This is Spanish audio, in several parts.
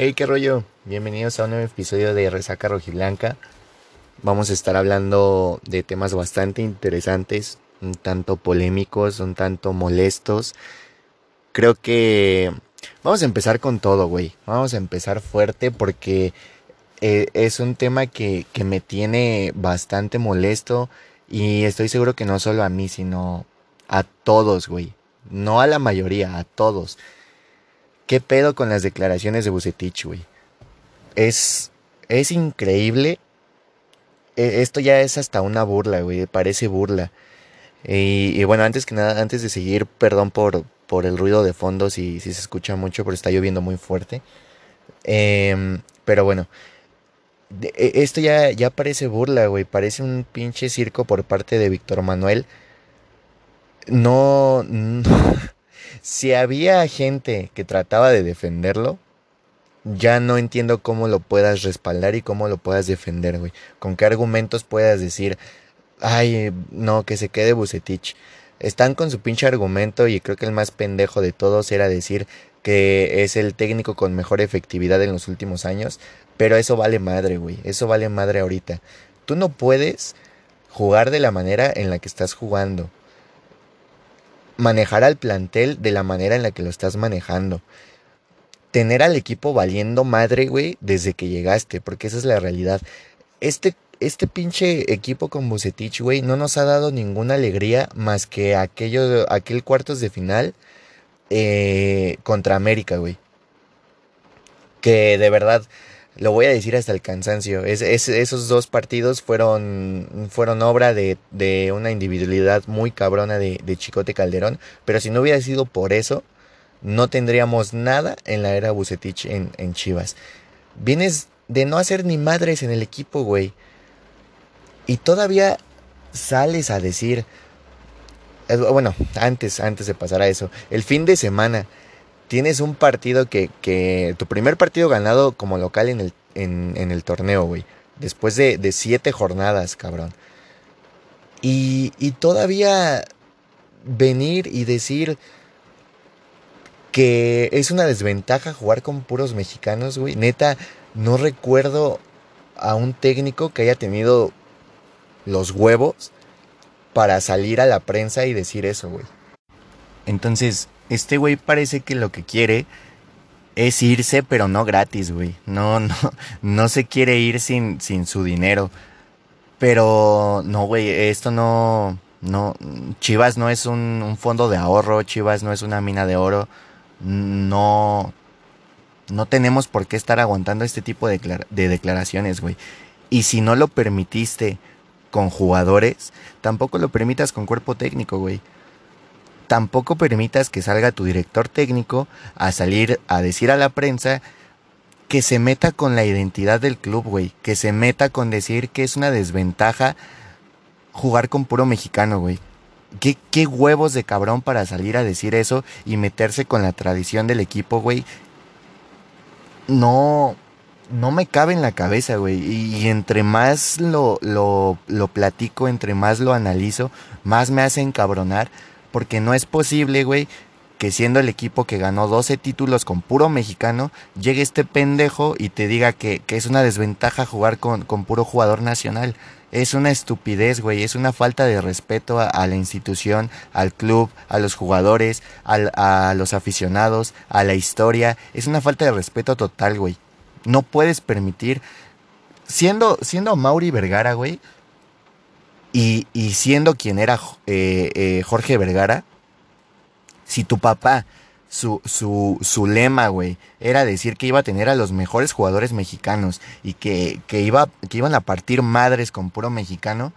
Hey, qué rollo. Bienvenidos a un nuevo episodio de Resaca Rojiblanca. Vamos a estar hablando de temas bastante interesantes, un tanto polémicos, un tanto molestos. Creo que vamos a empezar con todo, güey. Vamos a empezar fuerte porque eh, es un tema que, que me tiene bastante molesto y estoy seguro que no solo a mí, sino a todos, güey. No a la mayoría, a todos. ¿Qué pedo con las declaraciones de Bucetich, güey? Es, es increíble. E, esto ya es hasta una burla, güey. Parece burla. Y, bueno, antes que nada, antes de seguir, perdón por, por el ruido de fondo si, si se escucha mucho, pero está lloviendo muy fuerte. Em, pero bueno, e, esto ya, ya parece burla, güey. Parece un pinche circo por parte de Víctor Manuel. No, no si había gente que trataba de defenderlo, ya no entiendo cómo lo puedas respaldar y cómo lo puedas defender, güey. Con qué argumentos puedas decir, ay, no, que se quede Bucetich. Están con su pinche argumento y creo que el más pendejo de todos era decir que es el técnico con mejor efectividad en los últimos años, pero eso vale madre, güey. Eso vale madre ahorita. Tú no puedes jugar de la manera en la que estás jugando manejar al plantel de la manera en la que lo estás manejando. Tener al equipo valiendo madre, güey, desde que llegaste, porque esa es la realidad. Este, este pinche equipo con Bucetich, güey, no nos ha dado ninguna alegría más que aquello, aquel cuartos de final eh, contra América, güey. Que de verdad, lo voy a decir hasta el cansancio. Es, esos dos partidos fueron, fueron obra de, de una individualidad muy cabrona de, de, Chicote Calderón. Pero si no hubiera sido por eso, no tendríamos nada en la era Bucetich en, en Chivas. Vienes de no hacer ni madres en el equipo, güey. Y todavía sales a decir. Bueno, antes, antes de pasar a eso. El fin de semana tienes un partido que, que tu primer partido ganado como local en el, en, el torneo, güey. Después de, de, siete jornadas, cabrón. Y, y todavía venir y decir que es una desventaja jugar con puros mexicanos, güey. Neta, no recuerdo a un técnico que haya tenido los huevos para salir a la prensa y decir eso, güey. Entonces, este güey parece que lo que quiere es irse, pero no gratis, güey. No, no, no se quiere ir sin, sin su dinero. Pero no, güey, esto no, no, Chivas no es un, fondo de ahorro, Chivas no es una mina de oro. No, no tenemos por qué estar aguantando este tipo de, de declaraciones, güey. Y si no lo permitiste con jugadores, tampoco lo permitas con cuerpo técnico, güey tampoco permitas que salga tu director técnico a salir a decir a la prensa que se meta con la identidad del club, güey. Que se meta con decir que es una desventaja jugar con puro mexicano, güey. ¿Qué, ¿Qué, huevos de cabrón para salir a decir eso y meterse con la tradición del equipo, güey. No, no me cabe en la cabeza, güey. Y, entre más lo, lo, lo platico, entre más lo analizo, más me hace encabronar porque no es posible, güey, que siendo el equipo que ganó 12 títulos con puro mexicano, llegue este pendejo y te diga que, es una desventaja jugar con, con, puro jugador nacional. Es una estupidez, güey, es una falta de respeto a, la institución, al club, a los jugadores, a los aficionados, a la historia. Es una falta de respeto total, güey. No puedes permitir, siendo, siendo Mauri Vergara, güey, y, siendo quien era eh, eh, Jorge Vergara, si tu papá, su, su, su lema, güey, era decir que iba a tener a los mejores jugadores mexicanos y que, que, iba, que iban a partir madres con puro mexicano,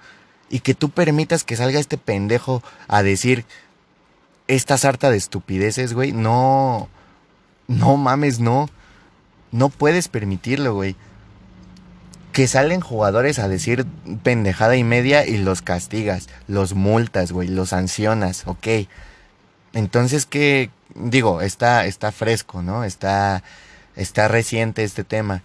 y que tú permitas que salga este pendejo a decir esta sarta de estupideces, güey, no, no mames, no, no puedes permitirlo, güey que salen jugadores a decir pendejada y media y los castigas, los multas, güey, los sancionas, ok. Entonces, ¿qué? Digo, está, está fresco, ¿no? Está, está reciente este tema.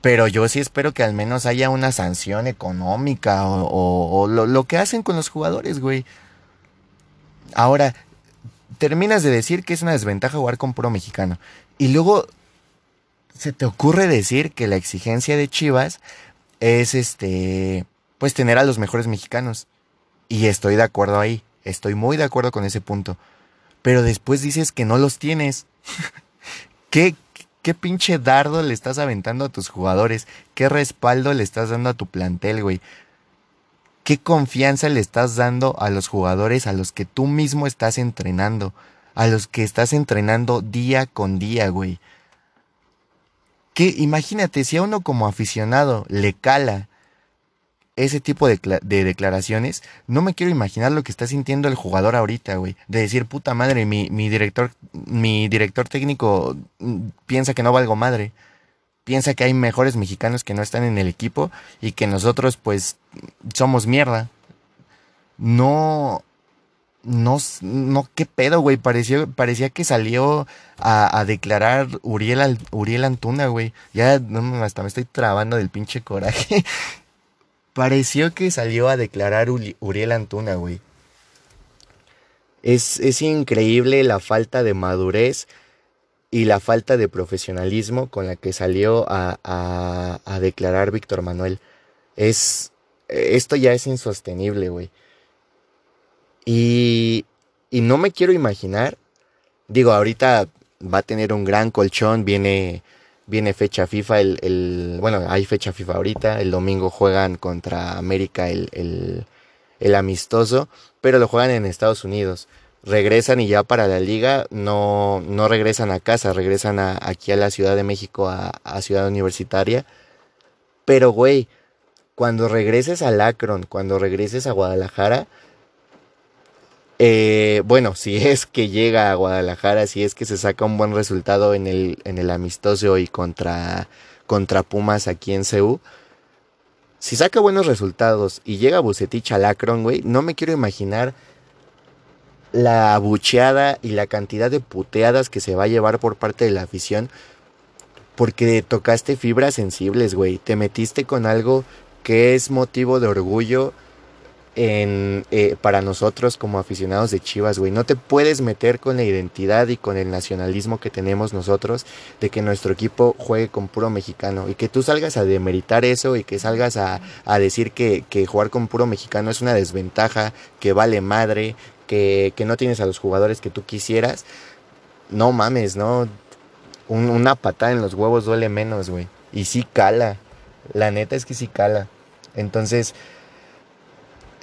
Pero yo sí espero que al menos haya una sanción económica o, o, lo, lo que hacen con los jugadores, güey. Ahora, terminas de decir que es una desventaja jugar con puro mexicano. Y luego se te ocurre decir que la exigencia de Chivas es este, pues tener a los mejores mexicanos. Y estoy de acuerdo ahí, estoy muy de acuerdo con ese punto. Pero después dices que no los tienes. ¿Qué, ¿Qué pinche dardo le estás aventando a tus jugadores? ¿Qué respaldo le estás dando a tu plantel, güey? ¿Qué confianza le estás dando a los jugadores a los que tú mismo estás entrenando? A los que estás entrenando día con día, güey. Que imagínate, si a uno como aficionado le cala ese tipo de, declaraciones, no me quiero imaginar lo que está sintiendo el jugador ahorita, güey. De decir, puta madre, mi, mi, director, mi director técnico mm, piensa que no valgo madre. Piensa que hay mejores mexicanos que no están en el equipo y que nosotros, pues, somos mierda. No, no, no, qué pedo, güey. Pareció, parecía que salió a, declarar Uriel, Uriel Antuna, güey. Ya hasta me estoy trabando del pinche coraje. Pareció que salió a declarar Uriel Antuna, güey. Es, es increíble la falta de madurez y la falta de profesionalismo con la que salió a, a, a declarar Víctor Manuel. Es, esto ya es insostenible, güey. Y, y no me quiero imaginar, digo, ahorita va a tener un gran colchón, viene, viene fecha FIFA, el, el, bueno, hay fecha FIFA ahorita, el domingo juegan contra América el, el, el amistoso, pero lo juegan en Estados Unidos. Regresan y ya para la liga no, no regresan a casa, regresan a, aquí a la Ciudad de México, a, a Ciudad Universitaria. Pero, güey, cuando regreses al Akron, cuando regreses a Guadalajara, eh, bueno, si es que llega a Guadalajara, si es que se saca un buen resultado en el, en el amistoso y contra, contra Pumas aquí en CEU, si saca buenos resultados y llega Bucetich al Akron, güey, no me quiero imaginar la abucheada y la cantidad de puteadas que se va a llevar por parte de la afición porque tocaste fibras sensibles, güey. Te metiste con algo que es motivo de orgullo eh, para nosotros como aficionados de Chivas, güey. No te puedes meter con la identidad y con el nacionalismo que tenemos nosotros de que nuestro equipo juegue con puro mexicano y que tú salgas a demeritar eso y que salgas a, a decir que, que, jugar con puro mexicano es una desventaja, que vale madre, que, que no tienes a los jugadores que tú quisieras. No mames, ¿no? una patada en los huevos duele menos, güey. Y sí cala. La neta es que sí cala. Entonces,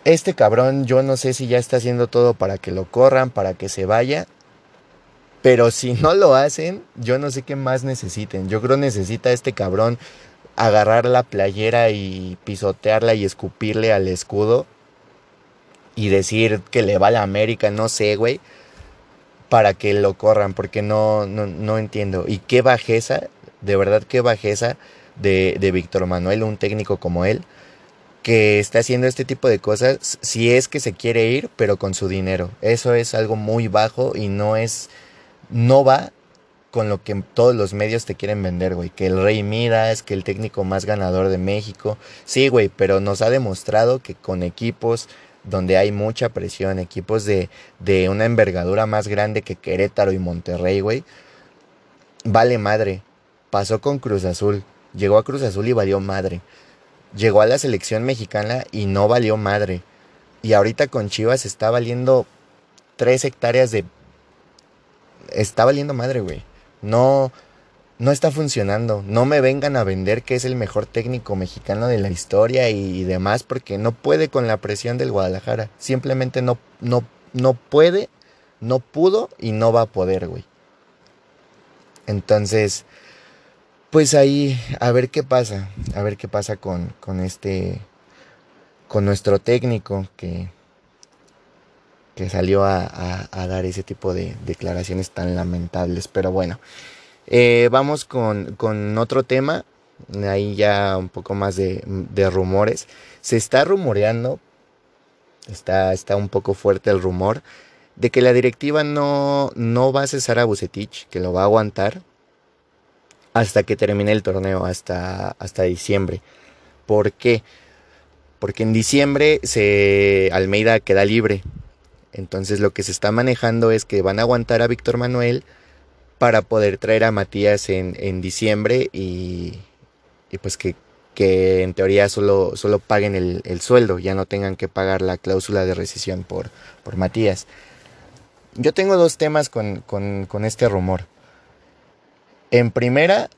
este cabrón yo no sé si ya está haciendo todo para que lo corran, para que se vaya. Pero si no lo hacen, yo no sé qué más necesiten. Yo creo necesita este cabrón agarrar la playera y pisotearla y escupirle al escudo y decir que le va a la América, no sé, güey, para que lo corran, porque no, no, no entiendo. Y qué bajeza, de verdad qué bajeza de, de Víctor Manuel, un técnico como él, que está haciendo este tipo de cosas si es que se quiere ir, pero con su dinero. Eso es algo muy bajo y no es, no va con lo que todos los medios te quieren vender, güey. Que el Rey Midas, que el técnico más ganador de México. Sí, güey, pero nos ha demostrado que con equipos donde hay mucha presión, equipos de, de una envergadura más grande que Querétaro y Monterrey, güey, vale madre. Pasó con Cruz Azul. Llegó a Cruz Azul y valió madre llegó a la selección mexicana y no valió madre. Y ahorita con Chivas está valiendo tres hectáreas de... Está valiendo madre, güey. No, no está funcionando. No me vengan a vender que es el mejor técnico mexicano de la historia y, demás, porque no puede con la presión del Guadalajara. Simplemente no, no, no puede, no pudo y no va a poder, güey. Entonces, pues ahí a ver qué pasa, a ver qué pasa con, con este, con nuestro técnico que, que salió a, dar ese tipo de declaraciones tan lamentables. Pero bueno, eh, vamos con, con, otro tema, ahí ya un poco más de, rumores. Se está rumoreando, está, está un poco fuerte el rumor, de que la directiva no, no va a cesar a Bucetich, que lo va a aguantar hasta que termine el torneo, hasta, hasta diciembre. ¿Por qué? Porque en diciembre se Almeida queda libre. Entonces lo que se está manejando es que van a aguantar a Víctor Manuel para poder traer a Matías en, en diciembre y, pues que, que, en teoría solo, solo paguen el, el, sueldo, ya no tengan que pagar la cláusula de rescisión por, por Matías. Yo tengo dos temas con, con, con este rumor. En primera,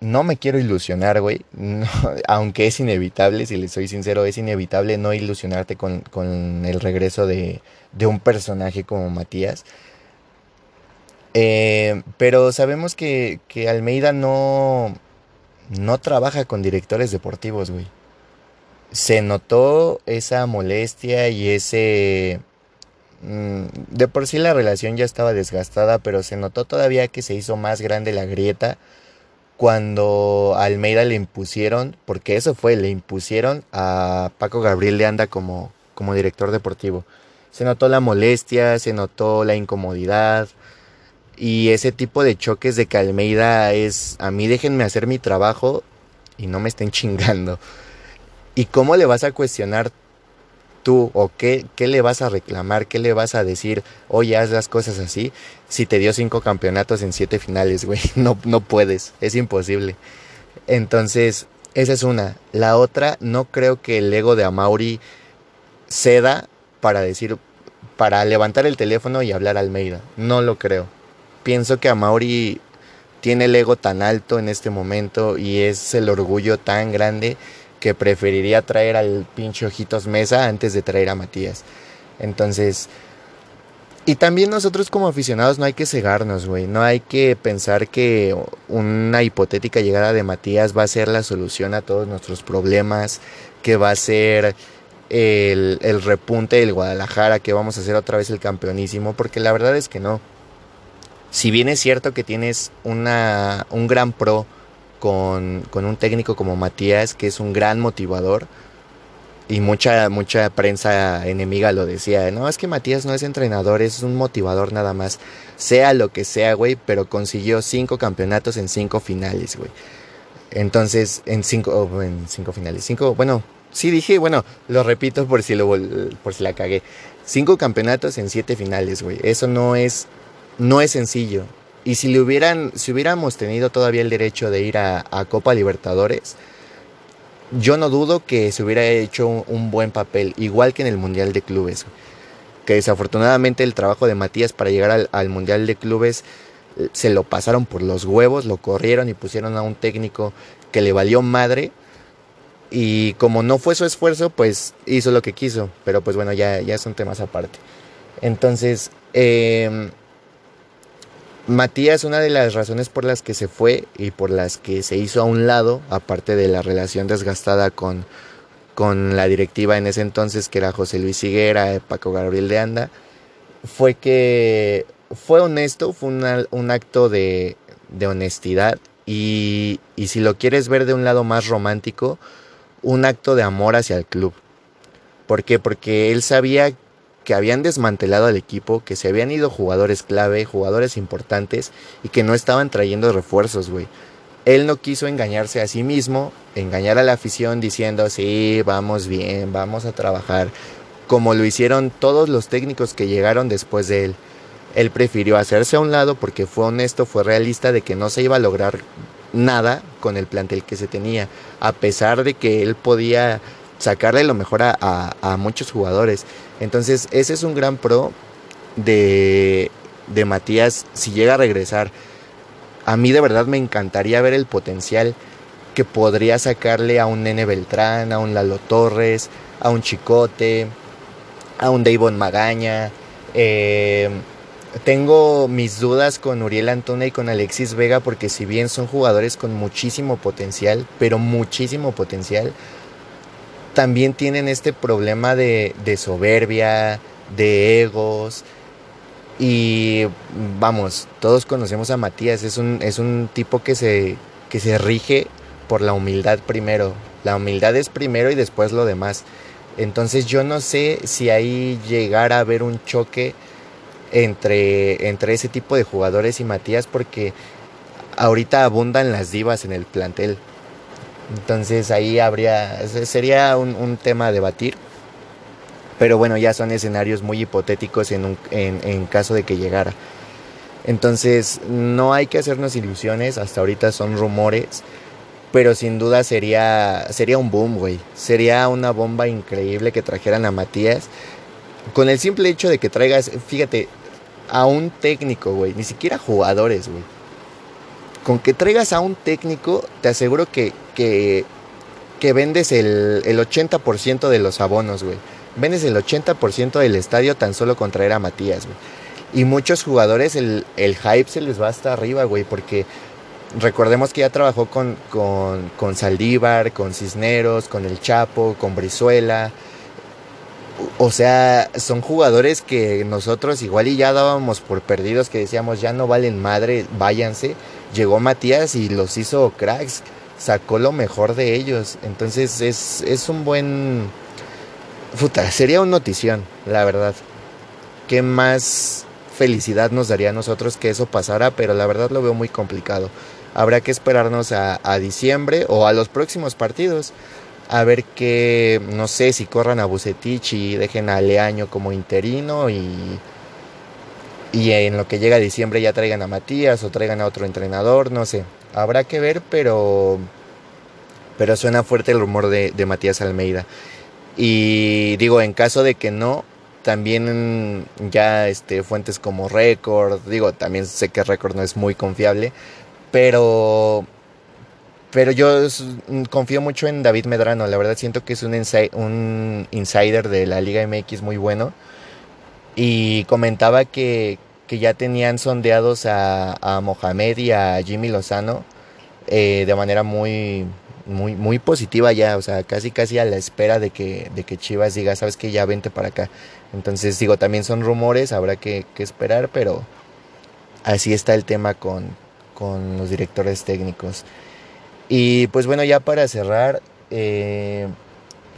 no me quiero ilusionar, güey. aunque es inevitable, si le soy sincero, es inevitable no ilusionarte con, con el regreso de, de, un personaje como Matías. Eh, pero sabemos que, que, Almeida no, no trabaja con directores deportivos, güey. Se notó esa molestia y ese... Mm, de por sí la relación ya estaba desgastada, pero se notó todavía que se hizo más grande la grieta cuando a Almeida le impusieron, porque eso fue, le impusieron a Paco Gabriel de Anda como, como director deportivo. Se notó la molestia, se notó la incomodidad y ese tipo de choques de que Almeida es, a mí déjenme hacer mi trabajo y no me estén chingando. ¿Y cómo le vas a cuestionar tú o qué, qué le vas a reclamar, qué le vas a decir, oye, haz las cosas así, si te dio cinco campeonatos en siete finales, güey, no, no puedes, es imposible. Entonces, esa es una. La otra, no creo que el ego de Amauri ceda para decir, para levantar el teléfono y hablar a Almeida. No lo creo. Pienso que Amauri tiene el ego tan alto en este momento y es el orgullo tan grande que preferiría traer al pinche Ojitos Mesa antes de traer a Matías. Entonces, y también nosotros como aficionados no hay que cegarnos, güey. No hay que pensar que una hipotética llegada de Matías va a ser la solución a todos nuestros problemas, que va a ser el, repunte del Guadalajara, que vamos a hacer otra vez el campeonísimo, porque la verdad es que no. Si bien es cierto que tienes una, un gran pro con, con, un técnico como Matías, que es un gran motivador. Y mucha, mucha prensa enemiga lo decía, no, es que Matías no es entrenador, es un motivador nada más. Sea lo que sea, güey, pero consiguió cinco campeonatos en cinco finales, güey. Entonces, en cinco, oh, en cinco finales, cinco, bueno, sí dije, bueno, lo repito por si, lo, por si la cagué. Cinco campeonatos en siete finales, güey. Eso no es, no es sencillo. Y si le hubieran, si hubiéramos tenido todavía el derecho de ir a, Copa Libertadores, yo no dudo que se hubiera hecho un, buen papel, igual que en el Mundial de Clubes. Que desafortunadamente el trabajo de Matías para llegar al, al Mundial de Clubes eh, se lo pasaron por los huevos, lo corrieron y pusieron a un técnico que le valió madre. Y como no fue su esfuerzo, pues hizo lo que quiso. Pero pues bueno, ya, ya son temas aparte. Entonces, eh, Matías, una de las razones por las que se fue y por las que se hizo a un lado, aparte de la relación desgastada con, con la directiva en ese entonces, que era José Luis Higuera, Paco Gabriel de Anda, fue que fue honesto, fue un acto de, de honestidad y, y si lo quieres ver de un lado más romántico, un acto de amor hacia el club. ¿Por qué? Porque él sabía que habían desmantelado al equipo, que se habían ido jugadores clave, jugadores importantes y que no estaban trayendo refuerzos, güey. Él no quiso engañarse a sí mismo, engañar a la afición diciendo, sí, vamos bien, vamos a trabajar, como lo hicieron todos los técnicos que llegaron después de él. Él prefirió hacerse a un lado porque fue honesto, fue realista de que no se iba a lograr nada con el plantel que se tenía, a pesar de que él podía sacarle lo mejor a, a, a muchos jugadores. Entonces, ese es un gran pro de, de Matías si llega a regresar. A mí de verdad me encantaría ver el potencial que podría sacarle a un Nene Beltrán, a un Lalo Torres, a un Chicote, a un Davon Magaña. Eh, tengo mis dudas con Uriel Antuna y con Alexis Vega porque si bien son jugadores con muchísimo potencial, pero muchísimo potencial, también tienen este problema de, soberbia, de egos. Y vamos, todos conocemos a Matías, es un, es un tipo que se, que se rige por la humildad primero. La humildad es primero y después lo demás. Entonces yo no sé si ahí llegara a haber un choque entre, entre ese tipo de jugadores y Matías porque ahorita abundan las divas en el plantel. Entonces ahí habría, sería un, un, tema a debatir. Pero bueno, ya son escenarios muy hipotéticos en, un, en, en caso de que llegara. Entonces, no hay que hacernos ilusiones, hasta ahorita son rumores, pero sin duda sería, sería un boom, güey. Sería una bomba increíble que trajeran a Matías. Con el simple hecho de que traigas, fíjate, a un técnico, güey, ni siquiera jugadores, güey. Con que traigas a un técnico, te aseguro que, que, vendes el, el 80% de los abonos, güey. Vendes el 80% del estadio tan solo con traer a Matías, güey. Y muchos jugadores el, el hype se les va hasta arriba, güey, porque recordemos que ya trabajó con, con, con, Saldívar, con Cisneros, con El Chapo, con Brizuela. O sea, son jugadores que nosotros igual y ya dábamos por perdidos, que decíamos ya no valen madre, váyanse. Llegó Matías y los hizo cracks, sacó lo mejor de ellos. Entonces es, es un buen... Puta, sería un notición, la verdad. ¿Qué más felicidad nos daría a nosotros que eso pasara, pero la verdad lo veo muy complicado. Habrá que esperarnos a, diciembre o a los próximos partidos a ver que, no sé, si corran a Bucetich y dejen a Leaño como interino y, y en lo que llega diciembre ya traigan a Matías o traigan a otro entrenador, no sé. Habrá que ver, pero, pero suena fuerte el rumor de, Matías Almeida. Y digo, en caso de que no, también ya este, fuentes como Record, digo, también sé que Record no es muy confiable, pero, pero yo confío mucho en David Medrano, la verdad siento que es un, un insider de la Liga MX muy bueno. Y comentaba que, que ya tenían sondeados a, a, Mohamed y a Jimmy Lozano eh, de manera muy, muy, muy positiva ya, o sea, casi casi a la espera de que, de que Chivas diga, sabes que ya vente para acá. Entonces digo, también son rumores, habrá que, esperar, pero así está el tema con, los directores técnicos. Y pues bueno, ya para cerrar, eh,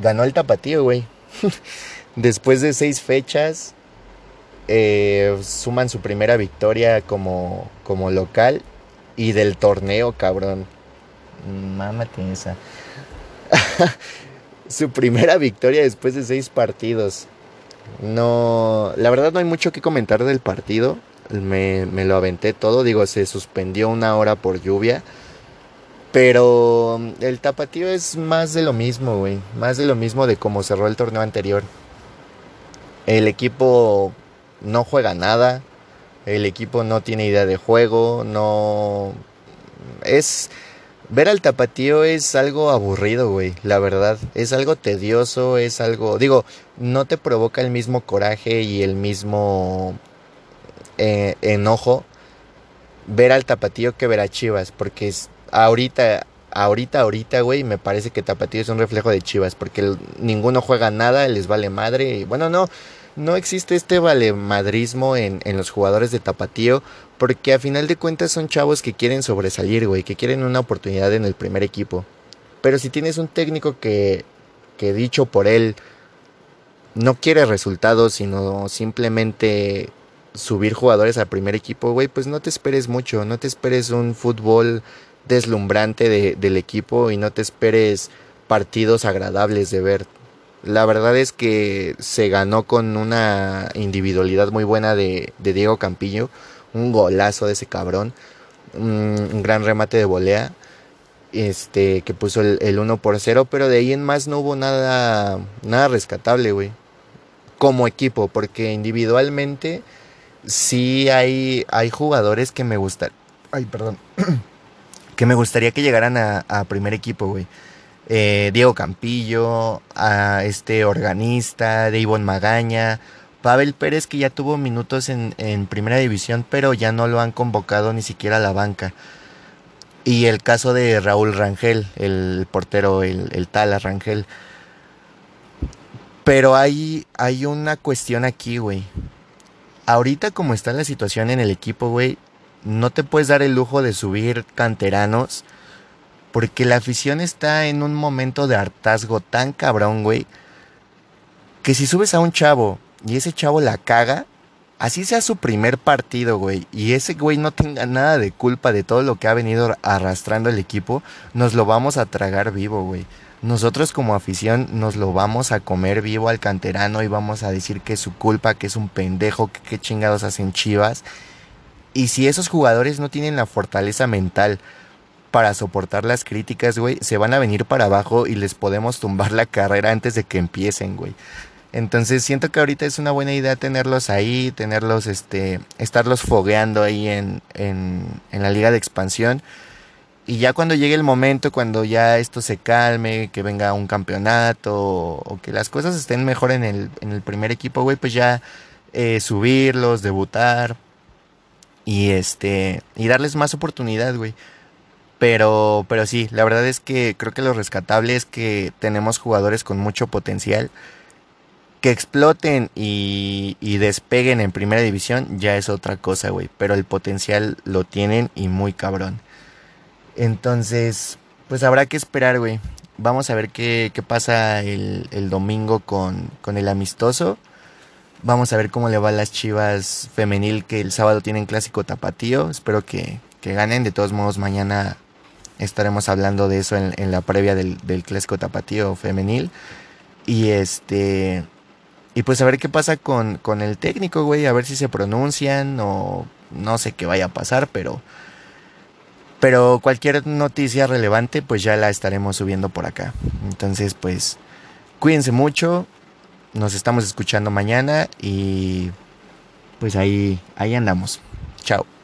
ganó el tapatío, güey. Después de seis fechas, eh, suman su primera victoria como, como local y del torneo, cabrón. Mámate esa. su primera victoria después de seis partidos. No, la verdad no hay mucho que comentar del partido. Me, me, lo aventé todo. Digo, se suspendió una hora por lluvia. Pero el tapatío es más de lo mismo, güey. Más de lo mismo de cómo cerró el torneo anterior. El equipo no juega nada. El equipo no tiene idea de juego. No. Es Ver al tapatío es algo aburrido, güey, la verdad. Es algo tedioso, es algo... Digo, no te provoca el mismo coraje y el mismo eh, enojo ver al tapatío que ver a Chivas, porque es, ahorita, ahorita, ahorita, güey, me parece que tapatío es un reflejo de Chivas, porque ninguno juega nada, les vale madre. Y, bueno, no, no existe este valemadrismo en, en los jugadores de Tapatío, porque a final de cuentas son chavos que quieren sobresalir, güey, que quieren una oportunidad en el primer equipo. Pero si tienes un técnico que, que dicho por él, no quiere resultados, sino simplemente subir jugadores al primer equipo, güey, pues no te esperes mucho, no te esperes un fútbol deslumbrante de, del equipo y no te esperes partidos agradables de ver. La verdad es que se ganó con una individualidad muy buena de, Diego Campillo. Un golazo de ese cabrón. Un, gran remate de volea. Este, que puso el, 1 por 0. Pero de ahí en más no hubo nada, nada rescatable, güey. Como equipo. Porque individualmente sí hay, hay jugadores que me gustan. Ay, perdón. que me gustaría que llegaran a, a primer equipo, güey. Eh, Diego Campillo, a este organista, Davon Magaña, Pavel Pérez que ya tuvo minutos en, primera división, pero ya no lo han convocado ni siquiera a la banca. Y el caso de Raúl Rangel, el portero, el, el Tala Rangel. Pero hay, hay una cuestión aquí, güey. Ahorita como está la situación en el equipo, güey, no te puedes dar el lujo de subir canteranos porque la afición está en un momento de hartazgo tan cabrón, güey. Que si subes a un chavo y ese chavo la caga, así sea su primer partido, güey, y ese güey no tenga nada de culpa de todo lo que ha venido arrastrando el equipo, nos lo vamos a tragar vivo, güey. Nosotros como afición nos lo vamos a comer vivo al canterano y vamos a decir que es su culpa, que es un pendejo, que qué chingados hacen chivas. Y si esos jugadores no tienen la fortaleza mental para soportar las críticas, güey, se van a venir para abajo y les podemos tumbar la carrera antes de que empiecen, güey. Entonces siento que ahorita es una buena idea tenerlos ahí, tenerlos, este, estarlos fogueando ahí en, en, la liga de expansión. Y ya cuando llegue el momento, cuando ya esto se calme, que venga un campeonato o, que las cosas estén mejor en el, en el primer equipo, güey, pues ya eh, subirlos, debutar y este y darles más oportunidad, güey. Pero, pero sí, la verdad es que creo que lo rescatable es que tenemos jugadores con mucho potencial. Que exploten y, y despeguen en primera división ya es otra cosa, güey. Pero el potencial lo tienen y muy cabrón. Entonces, pues habrá que esperar, güey. Vamos a ver qué, qué pasa el, el domingo con, con, el amistoso. Vamos a ver cómo le va a las chivas femenil que el sábado tienen clásico tapatío. Espero que, que ganen. De todos modos, mañana estaremos hablando de eso en, la previa del, del, clásico tapatío femenil. Y este. Y pues a ver qué pasa con, con el técnico, güey. A ver si se pronuncian o no sé qué vaya a pasar, pero pero cualquier noticia relevante, pues ya la estaremos subiendo por acá. Entonces, pues, cuídense mucho. Nos estamos escuchando mañana y pues ahí, ahí andamos. Chao.